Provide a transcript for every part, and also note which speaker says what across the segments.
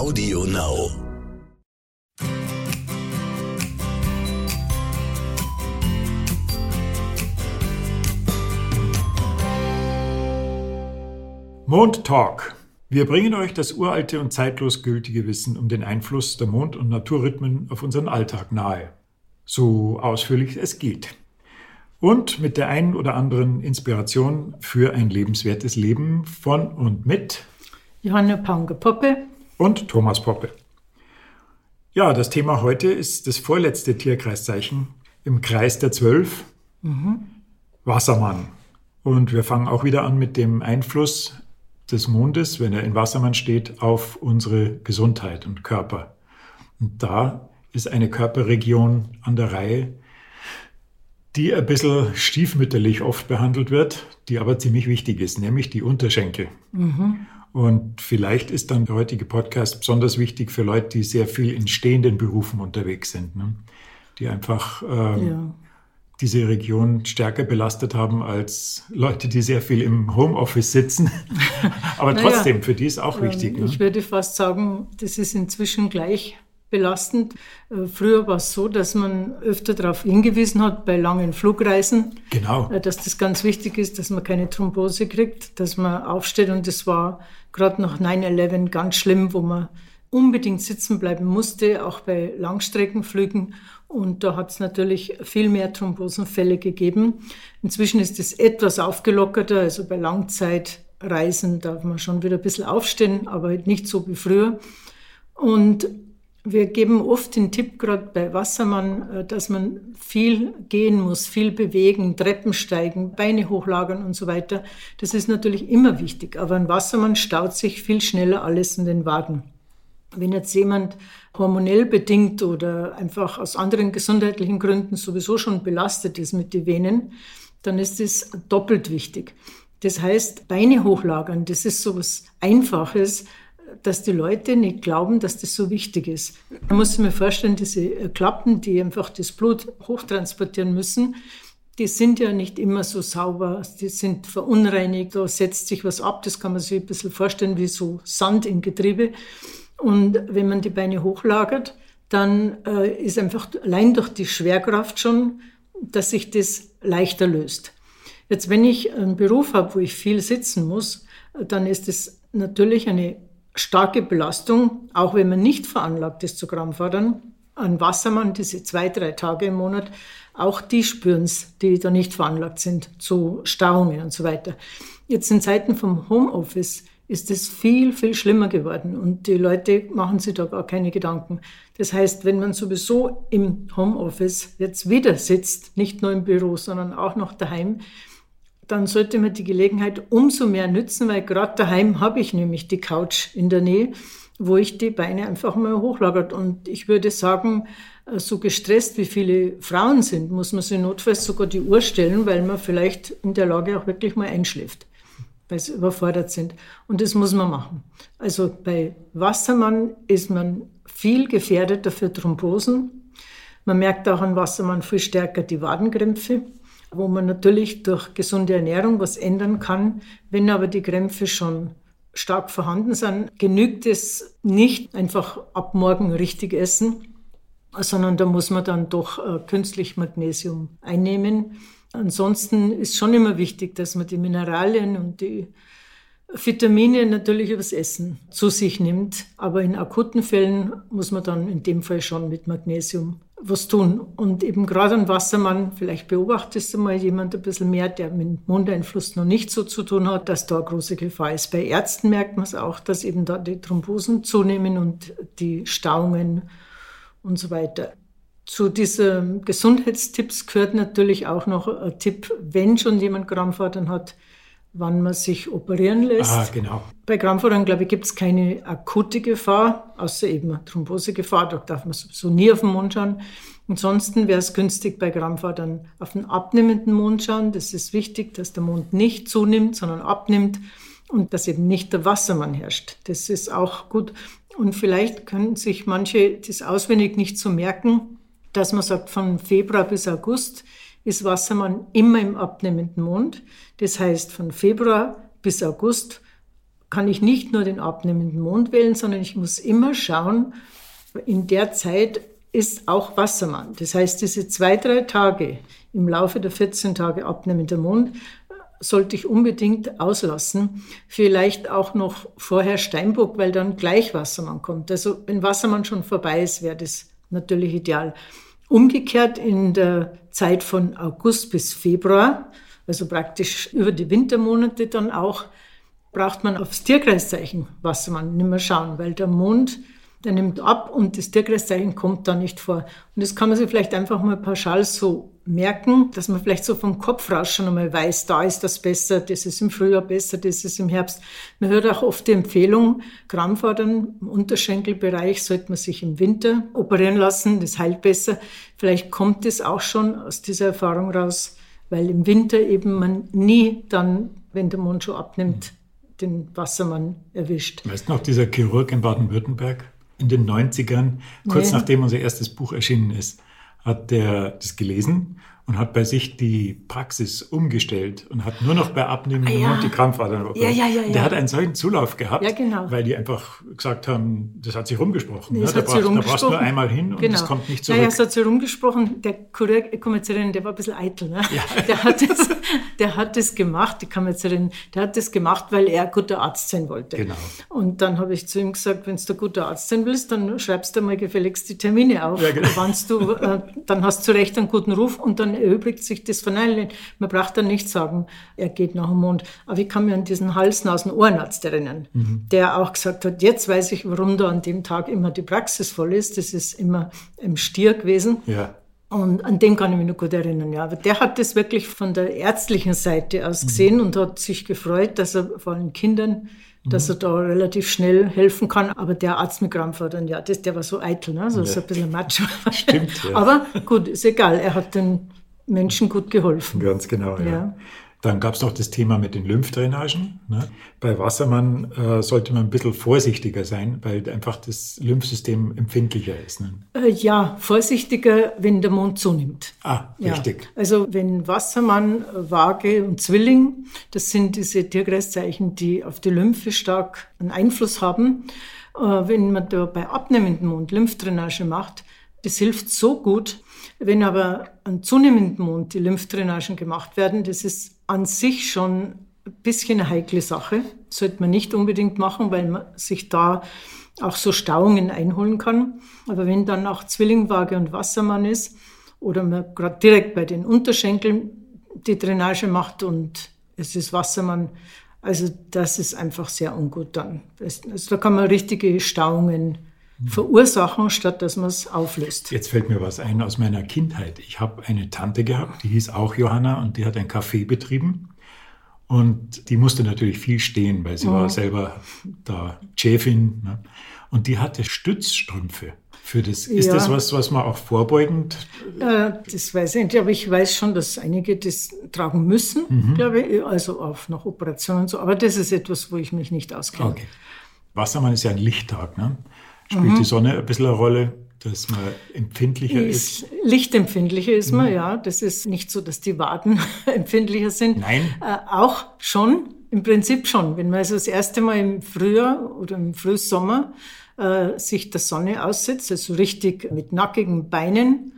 Speaker 1: Audio Now.
Speaker 2: Mond Talk. Wir bringen euch das uralte und zeitlos gültige Wissen um den Einfluss der Mond- und Naturrhythmen auf unseren Alltag nahe. So ausführlich es geht und mit der einen oder anderen Inspiration für ein lebenswertes Leben von und mit
Speaker 3: Johanna Paunger-Poppe
Speaker 2: und Thomas Poppe. Ja, das Thema heute ist das vorletzte Tierkreiszeichen im Kreis der Zwölf, mhm. Wassermann. Und wir fangen auch wieder an mit dem Einfluss des Mondes, wenn er in Wassermann steht, auf unsere Gesundheit und Körper. Und da ist eine Körperregion an der Reihe, die ein bisschen stiefmütterlich oft behandelt wird, die aber ziemlich wichtig ist, nämlich die Unterschenkel. Mhm. Und vielleicht ist dann der heutige Podcast besonders wichtig für Leute, die sehr viel in stehenden Berufen unterwegs sind, ne? die einfach ähm, ja. diese Region stärker belastet haben als Leute, die sehr viel im Homeoffice sitzen. aber trotzdem, naja, für die ist auch ähm, wichtig.
Speaker 3: Ne? Ich würde fast sagen, das ist inzwischen gleich belastend. Äh, früher war es so, dass man öfter darauf hingewiesen hat bei langen Flugreisen,
Speaker 2: genau.
Speaker 3: Äh, dass das ganz wichtig ist, dass man keine Thrombose kriegt, dass man aufsteht. Und das war gerade nach 9-11 ganz schlimm, wo man unbedingt sitzen bleiben musste, auch bei Langstreckenflügen. Und da hat es natürlich viel mehr Thrombosenfälle gegeben. Inzwischen ist es etwas aufgelockerter, also bei Langzeitreisen darf man schon wieder ein bisschen aufstehen, aber nicht so wie früher. Und wir geben oft den Tipp, gerade bei Wassermann, äh, dass man viel gehen muss, viel bewegen, Treppen steigen, Beine hochlagern und so weiter. Das ist natürlich immer wichtig, aber ein Wassermann staut sich viel schneller alles in den Waden. Wenn jetzt jemand hormonell bedingt oder einfach aus anderen gesundheitlichen Gründen sowieso schon belastet ist mit den Venen, dann ist es doppelt wichtig. Das heißt, Beine hochlagern, das ist so was Einfaches, dass die Leute nicht glauben, dass das so wichtig ist. Man muss sich mir vorstellen, diese äh, Klappen, die einfach das Blut hochtransportieren müssen, die sind ja nicht immer so sauber, die sind verunreinigt, da setzt sich was ab, das kann man sich ein bisschen vorstellen wie so Sand im Getriebe. Und wenn man die Beine hochlagert, dann äh, ist einfach allein durch die Schwerkraft schon, dass sich das leichter löst. Jetzt, wenn ich einen Beruf habe, wo ich viel sitzen muss, dann ist es natürlich eine starke Belastung, auch wenn man nicht veranlagt ist zu Krampfadern. Ein Wassermann, diese zwei, drei Tage im Monat, auch die spüren es, die da nicht veranlagt sind zu Stauungen und so weiter. Jetzt in Zeiten vom Homeoffice ist es viel, viel schlimmer geworden und die Leute machen sich da gar keine Gedanken. Das heißt, wenn man sowieso im Homeoffice jetzt wieder sitzt, nicht nur im Büro, sondern auch noch daheim, dann sollte man die Gelegenheit umso mehr nützen, weil gerade daheim habe ich nämlich die Couch in der Nähe, wo ich die Beine einfach mal hochlagert. Und ich würde sagen, äh, so gestresst wie viele Frauen sind, muss man sich notfalls sogar die Uhr stellen, weil man vielleicht in der Lage auch wirklich mal einschläft, weil sie überfordert sind. Und das muss man machen. Also bei Wassermann ist man viel gefährdeter für Thrombosen. Man merkt auch an Wassermann viel stärker die Wadenkrämpfe wo man natürlich durch gesunde Ernährung was ändern kann. Wenn aber die Krämpfe schon stark vorhanden sind, genügt es nicht einfach ab morgen richtig essen, sondern da muss man dann doch äh, künstlich Magnesium einnehmen. Ansonsten ist schon immer wichtig, dass man die Mineralien und die Vitamine natürlich übers Essen zu sich nimmt. Aber in akuten Fällen muss man dann in dem Fall schon mit Magnesium was tun. Und eben gerade ein Wassermann, vielleicht beobachtest du mal jemand ein bisschen mehr, der mit Mondeinfluss noch nicht so zu tun hat, dass da eine große Gefahr ist. Bei Ärzten merkt man es auch, dass eben da die Thrombosen zunehmen und die Stauungen und so weiter. Zu diesen Gesundheitstipps gehört natürlich auch noch ein Tipp, wenn schon jemand Krampfadern hat, wann man sich operieren lässt.
Speaker 2: Ah, genau.
Speaker 3: Bei Krampfadern, glaube ich, gibt es keine akute Gefahr, außer eben Thrombosegefahr. Da darf man sowieso nie auf den Mond schauen. Ansonsten wäre es günstig, bei Krampfadern auf den abnehmenden Mond schauen. Das ist wichtig, dass der Mond nicht zunimmt, sondern abnimmt und dass eben nicht der Wassermann herrscht. Das ist auch gut. Und vielleicht können sich manche das auswendig nicht so merken, dass man sagt, von Februar bis August ist Wassermann immer im abnehmenden Mond. Das heißt, von Februar bis August kann ich nicht nur den abnehmenden Mond wählen, sondern ich muss immer schauen, in der Zeit ist auch Wassermann. Das heißt, diese zwei, drei Tage im Laufe der 14 Tage abnehmender Mond sollte ich unbedingt auslassen. Vielleicht auch noch vorher Steinbock, weil dann gleich Wassermann kommt. Also wenn Wassermann schon vorbei ist, wäre das natürlich ideal. Umgekehrt in der Zeit von August bis Februar, also praktisch über die Wintermonate dann auch, braucht man aufs Tierkreiszeichen Wassermann nicht mehr schauen, weil der Mond der nimmt ab und das Tierkreiszeichen kommt da nicht vor. Und das kann man sich vielleicht einfach mal pauschal so merken, dass man vielleicht so vom Kopf raus schon einmal weiß, da ist das besser, das ist im Frühjahr besser, das ist im Herbst. Man hört auch oft die Empfehlung, Krampfadern im Unterschenkelbereich sollte man sich im Winter operieren lassen, das heilt besser. Vielleicht kommt es auch schon aus dieser Erfahrung raus, weil im Winter eben man nie dann, wenn der Mond schon abnimmt, den Wassermann erwischt.
Speaker 2: Weißt du noch, dieser Chirurg in Baden-Württemberg, in den 90ern, kurz nee. nachdem unser erstes Buch erschienen ist, hat der das gelesen und hat bei sich die Praxis umgestellt und hat nur noch bei abnehmendem ah, ja. Mund die Krampfadern operiert. Ja, ja, ja, der hat einen solchen Zulauf gehabt, ja, genau. weil die einfach gesagt haben, das hat sich rumgesprochen. Nee,
Speaker 3: ne? da,
Speaker 2: brauchst, da brauchst du nur einmal hin und
Speaker 3: genau.
Speaker 2: es kommt nicht zurück.
Speaker 3: Ja, es hat sich rumgesprochen. Der Kommerzienrin, der war ein bisschen eitel. Ne? Ja. Der, hat das, der hat das gemacht, die Kommerzienrin, der hat das gemacht, weil er guter Arzt sein wollte. Genau. Und dann habe ich zu ihm gesagt, wenn du guter Arzt sein willst, dann schreibst du mal gefälligst die Termine auf. Ja, genau. du, äh, dann hast du recht einen guten Ruf und dann erübrigt sich das von allein. Man braucht dann nicht sagen, er geht nach dem Mond. Aber ich kann mir an diesen Hals-Nasen-Ohrenarzt erinnern, mhm. der auch gesagt hat, jetzt weiß ich, warum da an dem Tag immer die Praxis voll ist. Das ist immer im Stier gewesen. Ja. Und an dem kann ich mich noch gut erinnern, ja. Aber der hat das wirklich von der ärztlichen Seite aus mhm. gesehen mhm. und hat sich gefreut, dass er vor allem Kindern, dass mhm. er da relativ schnell helfen kann. Aber der Arzt mit Krampfadern, ja, das, der war so eitel, ne? so, ja. so ein bisschen macho. Stimmt, ja. Aber gut, ist egal. Er hat den Menschen gut geholfen.
Speaker 2: Ganz genau, ja. ja. Dann gab es noch das Thema mit den Lymphdrainagen. Ne? Bei Wassermann äh, sollte man ein bisschen vorsichtiger sein, weil einfach das Lymphsystem empfindlicher ist. Ne?
Speaker 3: Äh, ja, vorsichtiger, wenn der Mond zunimmt.
Speaker 2: Ah, richtig.
Speaker 3: Ja. Also wenn Wassermann, Waage und Zwilling, das sind diese Tierkreiszeichen, die auf die Lymphe stark einen Einfluss haben. Äh, wenn man da bei abnehmendem Mond Lymphdrainage macht, das hilft so gut, wenn aber an zunehmendem Mond die Lymphdrainagen gemacht werden, das ist an sich schon ein bisschen eine heikle Sache. Sollte man nicht unbedingt machen, weil man sich da auch so Stauungen einholen kann. Aber wenn dann auch Zwillingwaage und Wassermann ist oder man gerade direkt bei den Unterschenkeln die Drainage macht und es ist Wassermann, also das ist einfach sehr ungut dann. Also da kann man richtige Stauungen verursachen, statt dass man es auflöst.
Speaker 2: Jetzt fällt mir was ein aus meiner Kindheit. Ich habe eine Tante gehabt, die hieß auch Johanna und die hat ein Café betrieben. Und die musste natürlich viel stehen, weil sie mhm. war selber da Chefin. Ne? Und die hatte Stützstrümpfe. Für das. Ist ja. das was, was man auch vorbeugend?
Speaker 3: Äh, das weiß ich nicht, aber ich weiß schon, dass einige das tragen müssen, mhm. glaube ich, also auf nach Operationen und so. Aber das ist etwas, wo ich mich nicht auskenne. Okay.
Speaker 2: Wassermann ist ja ein Lichttag. Ne? Spielt mhm. die Sonne ein bisschen eine Rolle, dass man empfindlicher ist? ist?
Speaker 3: Lichtempfindlicher ist man, mhm. ja. Das ist nicht so, dass die Waden empfindlicher sind.
Speaker 2: Nein.
Speaker 3: Äh, auch schon, im Prinzip schon. Wenn man also das erste Mal im Frühjahr oder im Frühsommer äh, sich der Sonne aussetzt, also richtig mit nackigen Beinen,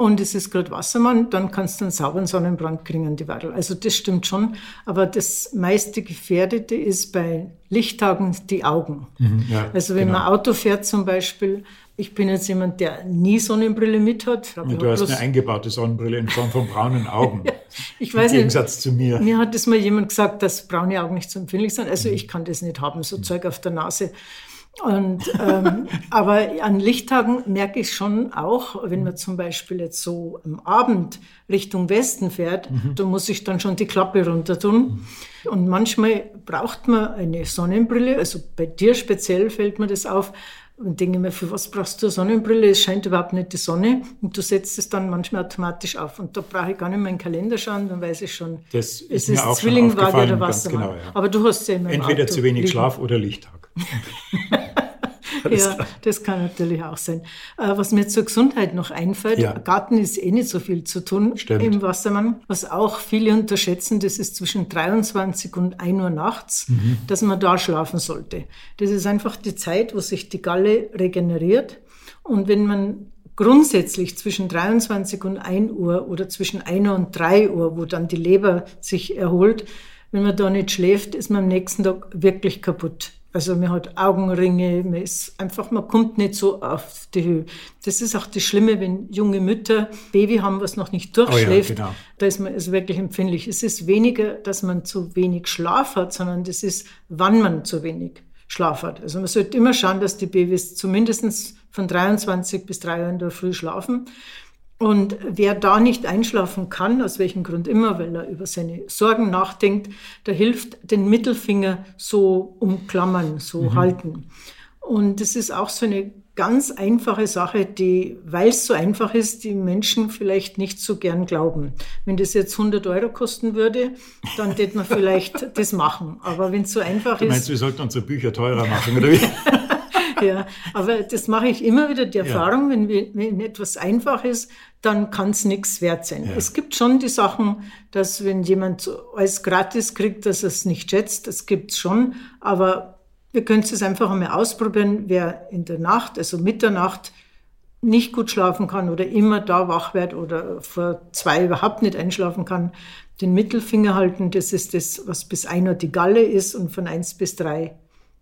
Speaker 3: und es ist gerade Wassermann, dann kannst du einen sauberen Sonnenbrand kriegen, die Wadel. Also das stimmt schon. Aber das meiste Gefährdete ist bei Lichttagen die Augen. Mhm, ja, also wenn genau. man Auto fährt zum Beispiel, ich bin jetzt jemand, der nie Sonnenbrille mit hat.
Speaker 2: Ja, du hast eine eingebaute Sonnenbrille in Form von braunen Augen.
Speaker 3: ich weiß Im Gegensatz nicht, zu mir. Mir hat das mal jemand gesagt, dass braune Augen nicht so empfindlich sind. Also mhm. ich kann das nicht haben, so mhm. Zeug auf der Nase. Und, ähm, aber an Lichttagen merke ich schon auch, wenn man zum Beispiel jetzt so am Abend Richtung Westen fährt, mhm. da muss ich dann schon die Klappe runter tun. Mhm. Und manchmal braucht man eine Sonnenbrille, also bei dir speziell fällt mir das auf, und denke mir, für was brauchst du eine Sonnenbrille? Es scheint überhaupt nicht die Sonne. Und du setzt es dann manchmal automatisch auf. Und da brauche ich gar nicht meinen Kalender schauen, dann weiß ich schon,
Speaker 2: das ist es ist Zwillingwaage oder Wassermann. Genau, ja.
Speaker 3: Aber du hast ja immer
Speaker 2: Entweder zu wenig Schlaf oder Lichttag.
Speaker 3: ja, das kann natürlich auch sein. Äh, was mir zur Gesundheit noch einfällt, ja. Garten ist eh nicht so viel zu tun Stimmt. im Wassermann. Was auch viele unterschätzen, das ist zwischen 23 und 1 Uhr nachts, mhm. dass man da schlafen sollte. Das ist einfach die Zeit, wo sich die Galle regeneriert. Und wenn man grundsätzlich zwischen 23 und 1 Uhr oder zwischen 1 Uhr und 3 Uhr, wo dann die Leber sich erholt, wenn man da nicht schläft, ist man am nächsten Tag wirklich kaputt. Also man hat Augenringe, man ist einfach, man kommt nicht so auf die Höhe. Das ist auch das Schlimme, wenn junge Mütter Baby haben, was noch nicht durchschläft. Oh ja, genau. Da ist man ist wirklich empfindlich. Es ist weniger, dass man zu wenig Schlaf hat, sondern das ist, wann man zu wenig Schlaf hat. Also man sollte immer schauen, dass die Babys zumindest von 23 bis 3 Uhr in der Früh schlafen. Und wer da nicht einschlafen kann, aus welchem Grund immer, weil er über seine Sorgen nachdenkt, da hilft den Mittelfinger so umklammern, so mhm. halten. Und das ist auch so eine ganz einfache Sache, die, weil es so einfach ist, die Menschen vielleicht nicht so gern glauben. Wenn das jetzt 100 Euro kosten würde, dann hätte man vielleicht das machen. Aber wenn es so einfach
Speaker 2: du meinst, ist. wir sollten unsere Bücher teurer machen, oder wie?
Speaker 3: ja, aber das mache ich immer wieder die Erfahrung, ja. wenn, wenn etwas einfach ist, dann kann es nichts wert sein. Ja. Es gibt schon die Sachen, dass wenn jemand alles gratis kriegt, dass er es nicht schätzt, das gibt's schon, aber wir können es einfach einmal ausprobieren, wer in der Nacht, also Mitternacht, nicht gut schlafen kann oder immer da wach wird oder vor zwei überhaupt nicht einschlafen kann, den Mittelfinger halten, das ist das, was bis einer die Galle ist und von eins bis drei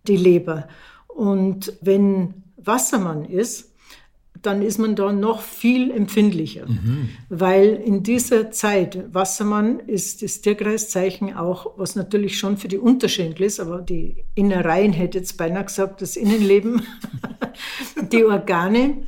Speaker 3: die Leber. Und wenn Wassermann ist, dann ist man da noch viel empfindlicher, mhm. weil in dieser Zeit, Wassermann ist das Tierkreiszeichen auch, was natürlich schon für die Unterschenkel ist, aber die Innereien hätte jetzt beinahe gesagt, das Innenleben, die Organe,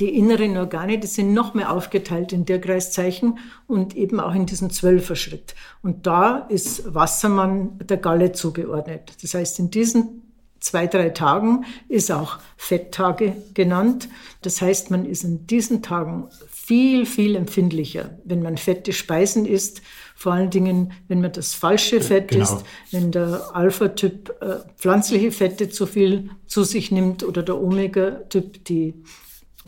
Speaker 3: die inneren Organe, die sind noch mehr aufgeteilt in Tierkreiszeichen und eben auch in diesen Zwölfer-Schritt. Und da ist Wassermann der Galle zugeordnet. Das heißt, in diesen zwei, drei Tagen ist auch Fetttage genannt. Das heißt, man ist in diesen Tagen viel, viel empfindlicher, wenn man fette Speisen isst. Vor allen Dingen, wenn man das falsche Fett genau. isst, wenn der Alpha-Typ äh, pflanzliche Fette zu viel zu sich nimmt oder der Omega-Typ die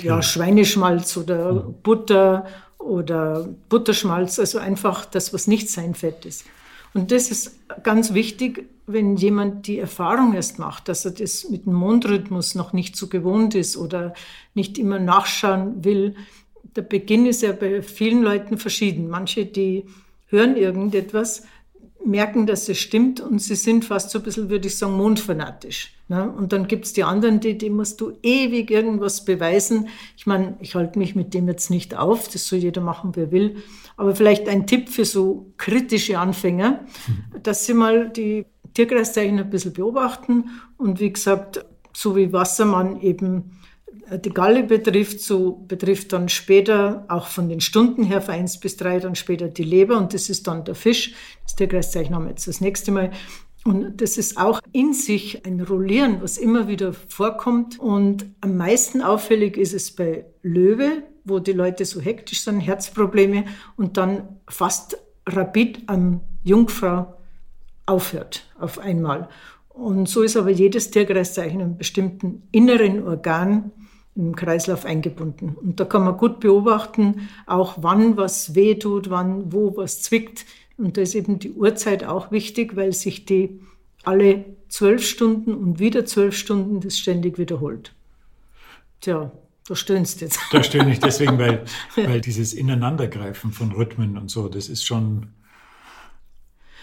Speaker 3: ja, Schweineschmalz oder mhm. Butter oder Butterschmalz, also einfach das, was nicht sein Fett ist. Und das ist ganz wichtig, wenn jemand die Erfahrung erst macht, dass er das mit dem Mondrhythmus noch nicht so gewohnt ist oder nicht immer nachschauen will. Der Beginn ist ja bei vielen Leuten verschieden. Manche, die hören irgendetwas, merken, dass es stimmt und sie sind fast so ein bisschen, würde ich sagen, mondfanatisch. Ne? Und dann gibt's die anderen, die, die musst du ewig irgendwas beweisen. Ich meine, ich halte mich mit dem jetzt nicht auf, das soll jeder machen, wer will. Aber vielleicht ein Tipp für so kritische Anfänger, mhm. dass sie mal die Tierkreiszeichen ein bisschen beobachten und wie gesagt, so wie Wassermann eben die Galle betrifft, so betrifft dann später auch von den Stunden her von eins bis drei dann später die Leber und das ist dann der Fisch. Das Tierkreiszeichen haben wir jetzt das nächste Mal. Und das ist auch in sich ein Rollieren, was immer wieder vorkommt. Und am meisten auffällig ist es bei Löwe, wo die Leute so hektisch sind, Herzprobleme und dann fast rapid am Jungfrau aufhört auf einmal. Und so ist aber jedes Tierkreiszeichen in einem bestimmten inneren Organ im Kreislauf eingebunden. Und da kann man gut beobachten, auch wann was weh tut, wann wo was zwickt. Und da ist eben die Uhrzeit auch wichtig, weil sich die alle zwölf Stunden und wieder zwölf Stunden das ständig wiederholt. Tja, da stöhnst jetzt.
Speaker 2: Da stöhne ich deswegen, weil, weil dieses Ineinandergreifen von Rhythmen und so, das ist schon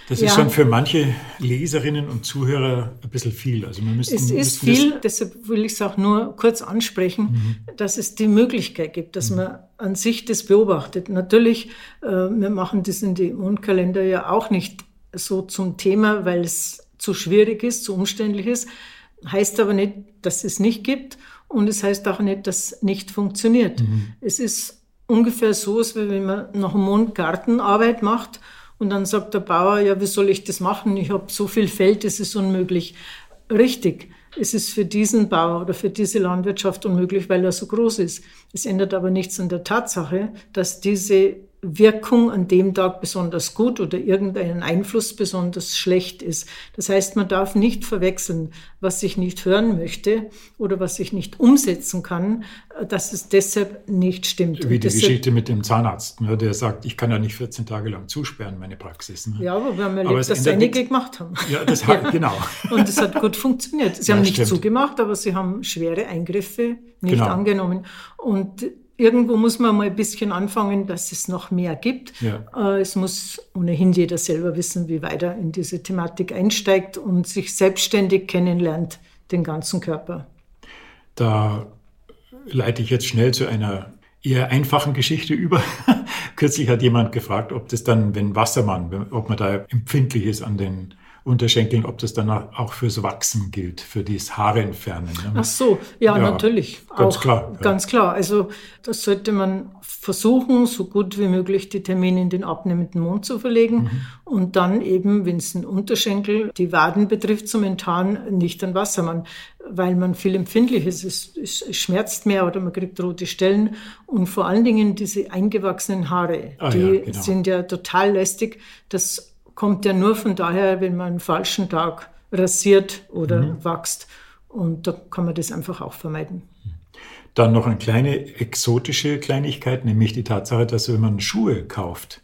Speaker 2: das ja. ist schon für manche Leserinnen und Zuhörer ein bisschen viel.
Speaker 3: Also wir müssten, es ist viel, deshalb will ich es auch nur kurz ansprechen, mhm. dass es die Möglichkeit gibt, dass mhm. man an sich das beobachtet. Natürlich, äh, wir machen das in die Mondkalender ja auch nicht so zum Thema, weil es zu schwierig ist, zu umständlich ist. Heißt aber nicht, dass es nicht gibt und es heißt auch nicht, dass es nicht funktioniert. Mhm. Es ist ungefähr so, als wenn man nach dem Mond Gartenarbeit macht und dann sagt der Bauer, ja, wie soll ich das machen? Ich habe so viel Feld, es ist unmöglich. Richtig, es ist für diesen Bauer oder für diese Landwirtschaft unmöglich, weil er so groß ist. Es ändert aber nichts an der Tatsache, dass diese Wirkung an dem Tag besonders gut oder irgendeinen Einfluss besonders schlecht ist. Das heißt, man darf nicht verwechseln, was ich nicht hören möchte oder was ich nicht umsetzen kann, dass es deshalb nicht stimmt.
Speaker 2: Wie die
Speaker 3: deshalb,
Speaker 2: Geschichte mit dem Zahnarzt, ne, der sagt, ich kann ja nicht 14 Tage lang zusperren, meine Praxis. Ne?
Speaker 3: Ja, aber wir haben erlebt, dass einige gemacht haben.
Speaker 2: Ja, das hat, ja. genau.
Speaker 3: Und es hat gut funktioniert. Sie ja, haben nicht stimmt. zugemacht, aber sie haben schwere Eingriffe nicht genau. angenommen. Und irgendwo muss man mal ein bisschen anfangen, dass es noch mehr gibt. Ja. Äh, es muss ohnehin jeder selber wissen, wie weit er in diese Thematik einsteigt und sich selbstständig kennenlernt, den ganzen Körper.
Speaker 2: Da leite ich jetzt schnell zu einer eher einfachen Geschichte über. Kürzlich hat jemand gefragt, ob das dann, wenn Wassermann, ob man da empfindlich ist an den Unterschenkeln, ob das dann auch fürs Wachsen gilt, für das Haare entfernen.
Speaker 3: Ne? Ach so, ja, ja natürlich.
Speaker 2: Ganz auch, klar.
Speaker 3: Ja. Ganz klar. Also das sollte man versuchen, so gut wie möglich die Termine in den abnehmenden Mond zu verlegen mhm. und dann eben, wenn es den Unterschenkel, die Waden betrifft, zum Enttarn nicht an Wassermann, weil man viel empfindlich ist. Es, es, schmerzt mehr oder man kriegt rote Stellen und vor allen Dingen diese eingewachsenen Haare, ah, die ja, genau. sind ja total lästig. Das kommt ja nur von daher, wenn man einen falschen Tag rasiert oder mhm. wächst. Und da kann man das einfach auch vermeiden.
Speaker 2: Dann noch eine kleine exotische Kleinigkeit, nämlich die Tatsache, dass wenn man Schuhe kauft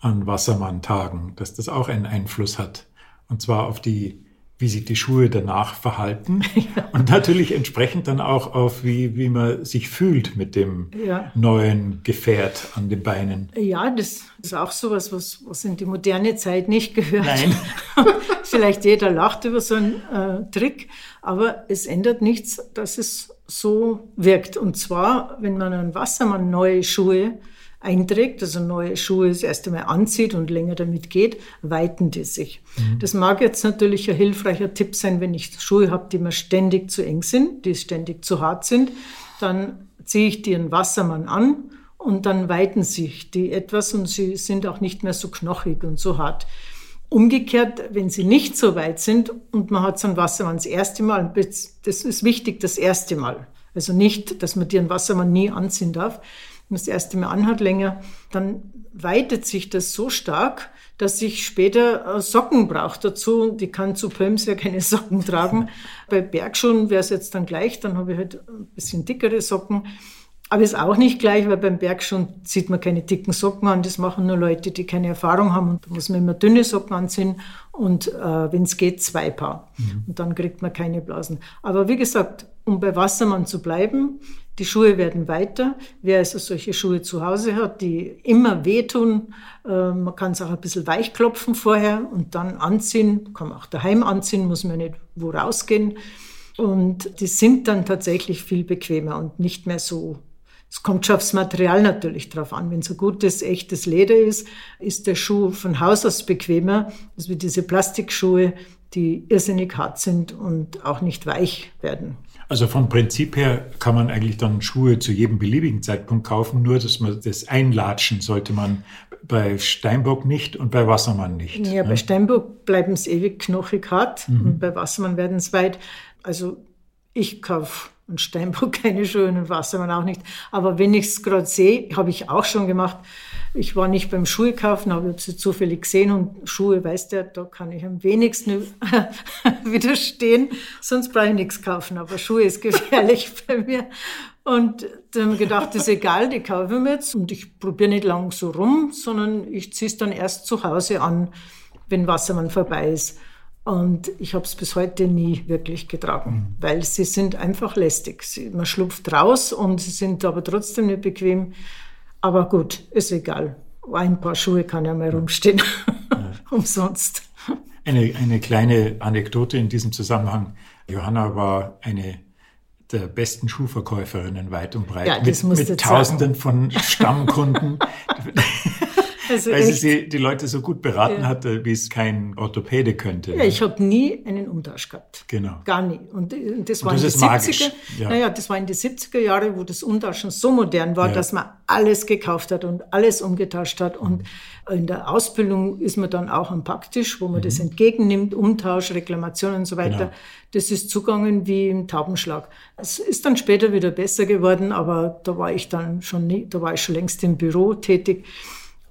Speaker 2: an Wassermann-Tagen, dass das auch einen Einfluss hat. Und zwar auf die wie sich die Schuhe danach verhalten ja. und natürlich entsprechend dann auch auf, wie, wie man sich fühlt mit dem ja. neuen Gefährt an den Beinen.
Speaker 3: Ja, das ist auch sowas, was, was in die moderne Zeit nicht gehört.
Speaker 2: Nein.
Speaker 3: Vielleicht jeder lacht über so einen äh, Trick, aber es ändert nichts, dass es so wirkt. Und zwar, wenn man an Wassermann neue Schuhe einträgt, also neue Schuhe das erste Mal anzieht und länger damit geht, weiten die sich. Mhm. Das mag jetzt natürlich ein hilfreicher Tipp sein, wenn ich Schuhe habe, die mir ständig zu eng sind, die ständig zu hart sind, dann ziehe ich die in Wassermann an und dann weiten sich die etwas und sie sind auch nicht mehr so knochig und so hart. Umgekehrt, wenn sie nicht so weit sind und man hat so ein Wassermann das erste Mal, das ist wichtig, das erste Mal. Also nicht, dass man dir einen Wassermann nie anziehen darf, das erste Mal anhat länger, dann weitet sich das so stark, dass ich später äh, Socken brauche dazu. Die kann zu Pöms ja keine Socken tragen. Bei Bergschuhen wäre es jetzt dann gleich, dann habe ich halt ein bisschen dickere Socken. Aber ist auch nicht gleich, weil beim Bergschuhen zieht man keine dicken Socken an. Das machen nur Leute, die keine Erfahrung haben. Und da muss man immer dünne Socken anziehen und äh, wenn es geht, zwei Paar. Mhm. Und dann kriegt man keine Blasen. Aber wie gesagt, um bei Wassermann zu bleiben, die Schuhe werden weiter. Wer also solche Schuhe zu Hause hat, die immer wehtun, äh, man kann es auch ein bisschen weichklopfen vorher und dann anziehen, kann man auch daheim anziehen, muss man nicht wo rausgehen. Und die sind dann tatsächlich viel bequemer und nicht mehr so. Es kommt schon aufs Material natürlich drauf an. Wenn es ein gutes, echtes Leder ist, ist der Schuh von Haus aus bequemer, als wie diese Plastikschuhe, die irrsinnig hart sind und auch nicht weich werden.
Speaker 2: Also vom Prinzip her kann man eigentlich dann Schuhe zu jedem beliebigen Zeitpunkt kaufen, nur dass man das Einlatschen sollte man bei Steinbock nicht und bei Wassermann nicht.
Speaker 3: Ja, ne? bei Steinbock bleiben es ewig knochig hart mhm. und bei Wassermann werden es weit. Also ich kaufe und Steinbock keine Schuhe und Wassermann auch nicht. Aber wenn ich es gerade sehe, habe ich auch schon gemacht, ich war nicht beim Schuhe kaufen, aber ich habe sie zufällig gesehen und Schuhe, weißt du, da kann ich am wenigsten widerstehen, sonst brauche ich nichts kaufen, aber Schuhe ist gefährlich bei mir. Und dann habe ich gedacht, das ist egal, die kaufe ich mir jetzt und ich probiere nicht lang so rum, sondern ich ziehe es dann erst zu Hause an, wenn Wassermann vorbei ist. Und ich habe es bis heute nie wirklich getragen, mhm. weil sie sind einfach lästig. Sie, man schlupft raus und sie sind aber trotzdem nicht bequem. Aber gut, ist egal. Ein paar Schuhe kann ja mal rumstehen. Ja. Umsonst.
Speaker 2: Eine, eine kleine Anekdote in diesem Zusammenhang. Johanna war eine der besten Schuhverkäuferinnen weit und breit. Ja, mit, mit Tausenden von Stammkunden. Also weil sie sie, die Leute so gut beraten ja. hatte, wie es kein Orthopäde könnte.
Speaker 3: Ja, ich habe nie einen Umtausch gehabt.
Speaker 2: Genau.
Speaker 3: Gar nie. Und das war und das in die 70er. Ja. Naja, das war in die 70er Jahre, wo das Umtauschen so modern war, ja. dass man alles gekauft hat und alles umgetauscht hat. Und mhm. in der Ausbildung ist man dann auch am Praktisch, wo man mhm. das entgegennimmt, Umtausch, Reklamation und so weiter. Genau. Das ist zugangen wie im Taubenschlag. Es ist dann später wieder besser geworden, aber da war ich dann schon nie, da war ich schon längst im Büro tätig.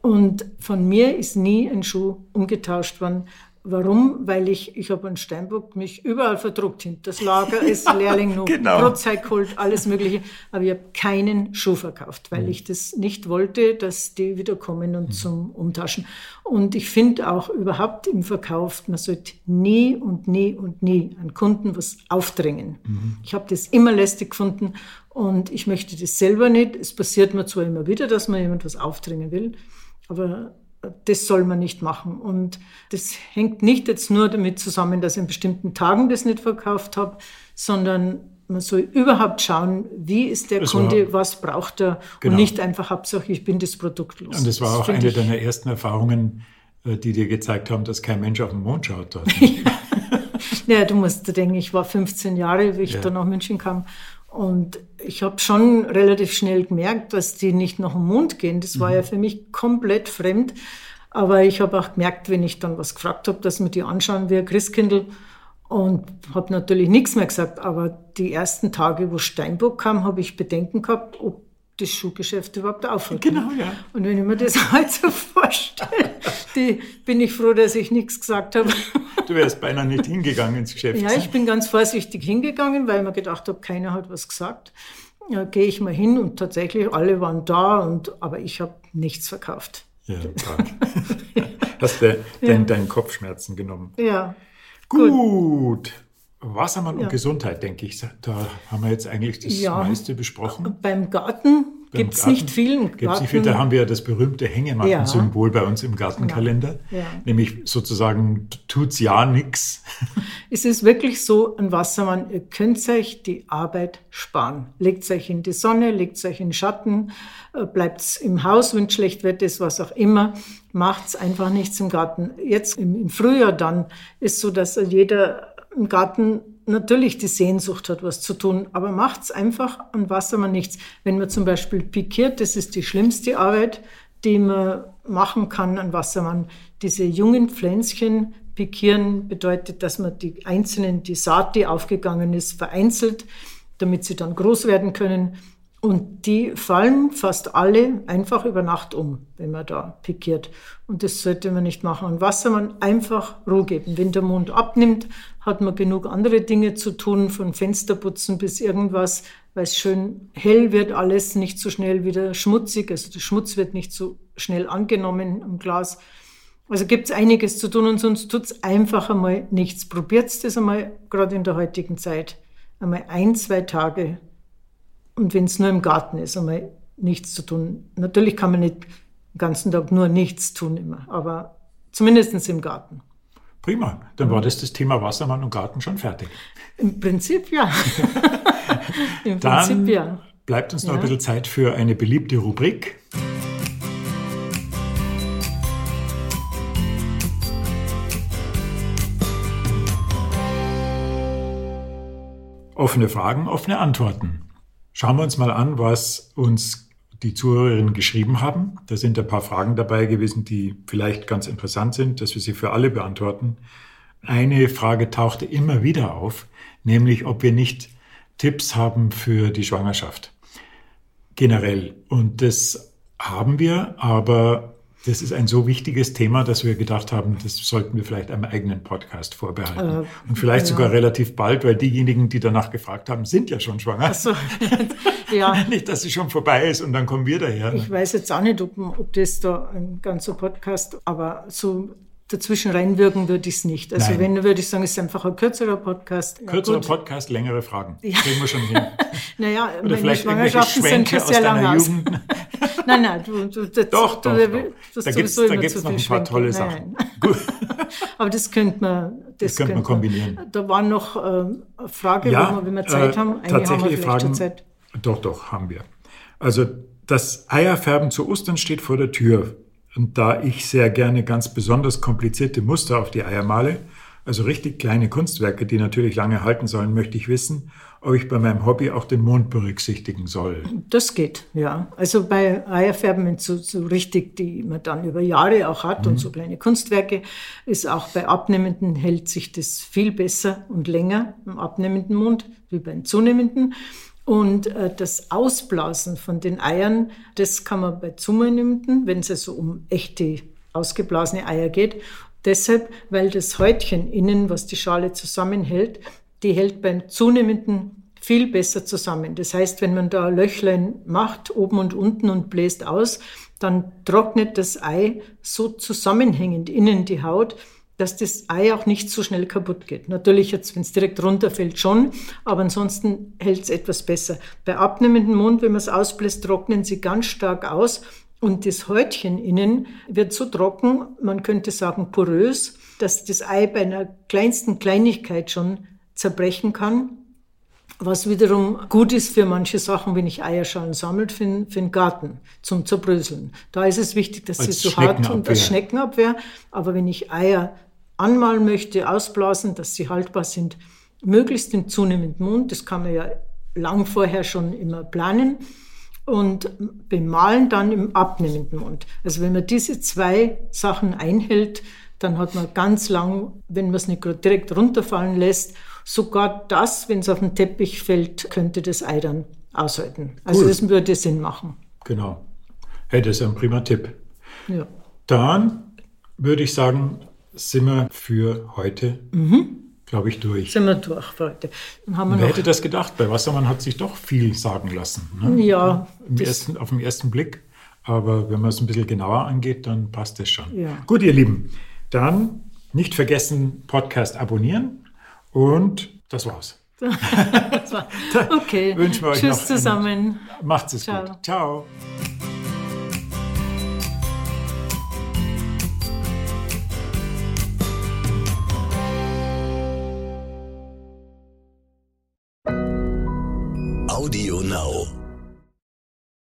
Speaker 3: Und von mir ist nie ein Schuh umgetauscht worden. Warum? Weil ich, ich habe in Steinbock mich überall verdruckt, hinter das Lager als Lehrling noch
Speaker 2: Genau.
Speaker 3: Brotzeit geholt, alles Mögliche. Aber ich habe keinen Schuh verkauft, weil ich das nicht wollte, dass die wieder kommen und zum Umtauschen. Und ich finde auch überhaupt im Verkauf, man sollte nie und nie und nie an Kunden was aufdrängen. Ich habe das immer lästig gefunden und ich möchte das selber nicht. Es passiert mir zwar immer wieder, dass man jemand was aufdrängen will, aber das soll man nicht machen. Und das hängt nicht jetzt nur damit zusammen, dass ich an bestimmten Tagen das nicht verkauft habe, sondern man soll überhaupt schauen, wie ist der
Speaker 2: Das war-
Speaker 3: Kunde, was braucht er
Speaker 2: Genau.
Speaker 3: und nicht einfach Hauptsache, ich bin das Produkt los.
Speaker 2: Und das war auch
Speaker 3: finde
Speaker 2: eine deiner ersten Erfahrungen, äh, die dir gezeigt haben, dass kein Mensch auf den Mond schaut dort.
Speaker 3: Ja, du musst denken, ich war 15 Jahre, wie ich
Speaker 2: Ja.
Speaker 3: da nach München kam. Und ich habe schon relativ schnell gemerkt, dass die nicht nach dem Mond gehen. Das
Speaker 2: Mhm.
Speaker 3: war ja für mich komplett fremd. Aber ich habe auch gemerkt, wenn ich dann was gefragt habe, dass mir die anschauen wie ein Christkindl. Und habe natürlich nichts mehr gesagt. Aber die ersten Tage, wo Steinbock kam, habe ich Bedenken gehabt, ob das Schuhgeschäft überhaupt aufhört.
Speaker 2: Genau, ja.
Speaker 3: Und wenn ich mir das halt so vorstelle, die, bin ich froh, dass ich nichts gesagt habe.
Speaker 2: Du wärst beinahe nicht hingegangen ins Geschäft.
Speaker 3: Ja, ich bin ganz vorsichtig hingegangen, weil ich mir gedacht habe, keiner hat was gesagt. Ja, gehe ich mal hin und tatsächlich alle waren da, und, aber ich habe nichts verkauft.
Speaker 2: Ja. Hast du dein, deinen Kopfschmerzen genommen.
Speaker 3: Ja,
Speaker 2: Gut. Wassermann
Speaker 3: Ja.
Speaker 2: und Gesundheit, denke ich. Da haben wir jetzt eigentlich das
Speaker 3: Ja.
Speaker 2: meiste besprochen.
Speaker 3: beim Garten gibt es nicht viel.
Speaker 2: Gibt's nicht viel. Da haben wir ja das berühmte Hängematten-Symbol bei uns im Gartenkalender.
Speaker 3: Ja.
Speaker 2: Nämlich sozusagen tut's ja nix.
Speaker 3: Es ist wirklich so, ein Wassermann, ihr könnt euch die Arbeit sparen. Legt euch in die Sonne, legt euch in den Schatten, bleibt im Haus, wenn schlecht Wetter ist, was auch immer. Macht's einfach nichts im Garten. Jetzt im, im Frühjahr dann ist so, dass jeder im Garten natürlich die Sehnsucht hat, was zu tun, aber macht's einfach an Wassermann nichts. Wenn man zum Beispiel pikiert, das ist die schlimmste Arbeit, die man machen kann an Wassermann. Diese jungen Pflänzchen pikieren bedeutet, dass man die einzelnen, die Saat, die aufgegangen ist, vereinzelt, damit sie dann groß werden können. Und die fallen fast alle einfach über Nacht um, wenn man da pikiert. Und das sollte man nicht machen. Und Wassermann einfach Ruhe geben. Wenn der Mond abnimmt, hat man genug andere Dinge zu tun, von Fensterputzen bis irgendwas, weil es schön hell wird, alles nicht so schnell wieder schmutzig. Also der Schmutz wird nicht so schnell angenommen im Glas. Also gibt es einiges zu tun und sonst tut's einfach einmal nichts. Probiert's das einmal, gerade in der heutigen Zeit. Einmal ein, zwei Tage und wenn es nur im Garten ist, einmal nichts zu tun. Natürlich kann man nicht den ganzen Tag nur nichts tun immer, aber zumindest im Garten.
Speaker 2: Prima. Dann war das das Thema Wassermann und Garten schon fertig.
Speaker 3: Im Prinzip ja. Im
Speaker 2: Dann
Speaker 3: Prinzip ja.
Speaker 2: bleibt uns noch
Speaker 3: Ja.
Speaker 2: ein bisschen Zeit für eine beliebte Rubrik. Offene Fragen, offene Antworten. Schauen wir uns mal an, was uns die Zuhörerinnen geschrieben haben. Da sind ein paar Fragen dabei gewesen, die vielleicht ganz interessant sind, dass wir sie für alle beantworten. Eine Frage tauchte immer wieder auf, nämlich ob wir nicht Tipps haben für die Schwangerschaft. Generell. Und das haben wir, aber das ist ein so wichtiges Thema, dass wir gedacht haben, das sollten wir vielleicht einem eigenen Podcast vorbehalten.
Speaker 3: Äh,
Speaker 2: Und vielleicht
Speaker 3: ja.
Speaker 2: sogar relativ bald, weil diejenigen, die danach gefragt haben, sind ja schon schwanger.
Speaker 3: So, ja,
Speaker 2: Nicht, dass es schon vorbei ist und dann kommen wir daher.
Speaker 3: ich weiß jetzt auch nicht, ob, ob das da ein ganzer Podcast, aber so dazwischen reinwirken würde ich es nicht. Also
Speaker 2: Nein.
Speaker 3: wenn, würde ich sagen, es ist einfach ein kürzerer Podcast. Ja,
Speaker 2: Kürzerer
Speaker 3: gut.
Speaker 2: Podcast, längere Fragen. Kriegen wir schon hin.
Speaker 3: Naja,
Speaker 2: Oder
Speaker 3: meine
Speaker 2: vielleicht
Speaker 3: Schwangerschaften sind schon sehr lang aus. Nein, nein, du, du, das,
Speaker 2: Doch,
Speaker 3: du,
Speaker 2: doch,
Speaker 3: du, das
Speaker 2: Da gibt's- gibt's
Speaker 3: zu
Speaker 2: noch ein paar tolle Sachen.
Speaker 3: nein.
Speaker 2: Gut.
Speaker 3: Aber das könnte man, das,
Speaker 2: Das könnte man kombinieren.
Speaker 3: Da war noch äh, Frage,
Speaker 2: Ja,
Speaker 3: wir, wenn wir Zeit
Speaker 2: äh,
Speaker 3: haben, eine haben wir
Speaker 2: tatsächliche
Speaker 3: vielleicht
Speaker 2: Fragen.
Speaker 3: Zeit.
Speaker 2: Doch, doch, haben wir. Also das Eierfärben zu Ostern steht vor der Tür. Und da ich sehr gerne ganz besonders komplizierte Muster auf die Eier male, also richtig kleine Kunstwerke, die natürlich lange halten sollen, möchte ich wissen, ob ich bei meinem Hobby auch den Mond berücksichtigen soll.
Speaker 3: Das geht, ja. Also bei Eierfärben, wenn so, so richtig, die man dann über Jahre auch hat
Speaker 2: Mhm.
Speaker 3: und so kleine Kunstwerke, ist auch bei Abnehmenden hält sich das viel besser und länger im abnehmenden Mund wie beim zunehmenden. Und äh, das Ausblasen von den Eiern, das kann man bei zunehmenden, wenn es also um echte ausgeblasene Eier geht. Deshalb, weil das Häutchen innen, was die Schale zusammenhält, die hält beim zunehmenden viel besser zusammen. Das heißt, wenn man da Löchlein macht, oben und unten und bläst aus, dann trocknet das Ei so zusammenhängend innen die Haut, dass das Ei auch nicht so schnell kaputt geht. Natürlich jetzt, wenn es direkt runterfällt, schon, aber ansonsten hält es etwas besser. Bei abnehmendem Mund, wenn man es ausbläst, trocknen sie ganz stark aus und das Häutchen innen wird so trocken, man könnte sagen porös, dass das Ei bei einer kleinsten Kleinigkeit schon zerbrechen kann. Was wiederum gut ist für manche Sachen, wenn ich Eierschalen sammelt, für, für den Garten zum Zerbröseln. Da ist es wichtig, dass sie so hart und als Schneckenabwehr. Aber wenn ich Eier anmalen möchte, ausblasen, dass sie haltbar sind, möglichst im zunehmenden Mund, das kann man ja lang vorher schon immer planen, und bemalen dann im abnehmenden Mund. Also wenn man diese zwei Sachen einhält, dann hat man ganz lang, wenn man es nicht direkt runterfallen lässt, sogar das, wenn es auf den Teppich fällt, könnte das Ei dann aushalten. Also cool. das würde Sinn machen.
Speaker 2: Genau. Hey, das ist ein prima Tipp. Ja. Dann würde ich sagen, sind wir für heute, mhm. glaube ich, durch.
Speaker 3: Sind wir durch für heute.
Speaker 2: Haben wir Wer hätte das gedacht? Bei Wassermann hat sich doch viel sagen lassen. Ne?
Speaker 3: Ja.
Speaker 2: Ersten, auf den ersten Blick. Aber wenn man es ein bisschen genauer angeht, dann passt es schon. Ja. Gut, ihr Lieben. Dann nicht vergessen, Podcast abonnieren und das war's.
Speaker 3: okay.
Speaker 2: Wünschen wir euch
Speaker 3: Tschüss
Speaker 2: noch
Speaker 3: zusammen.
Speaker 2: Macht's es Ciao. gut. Ciao.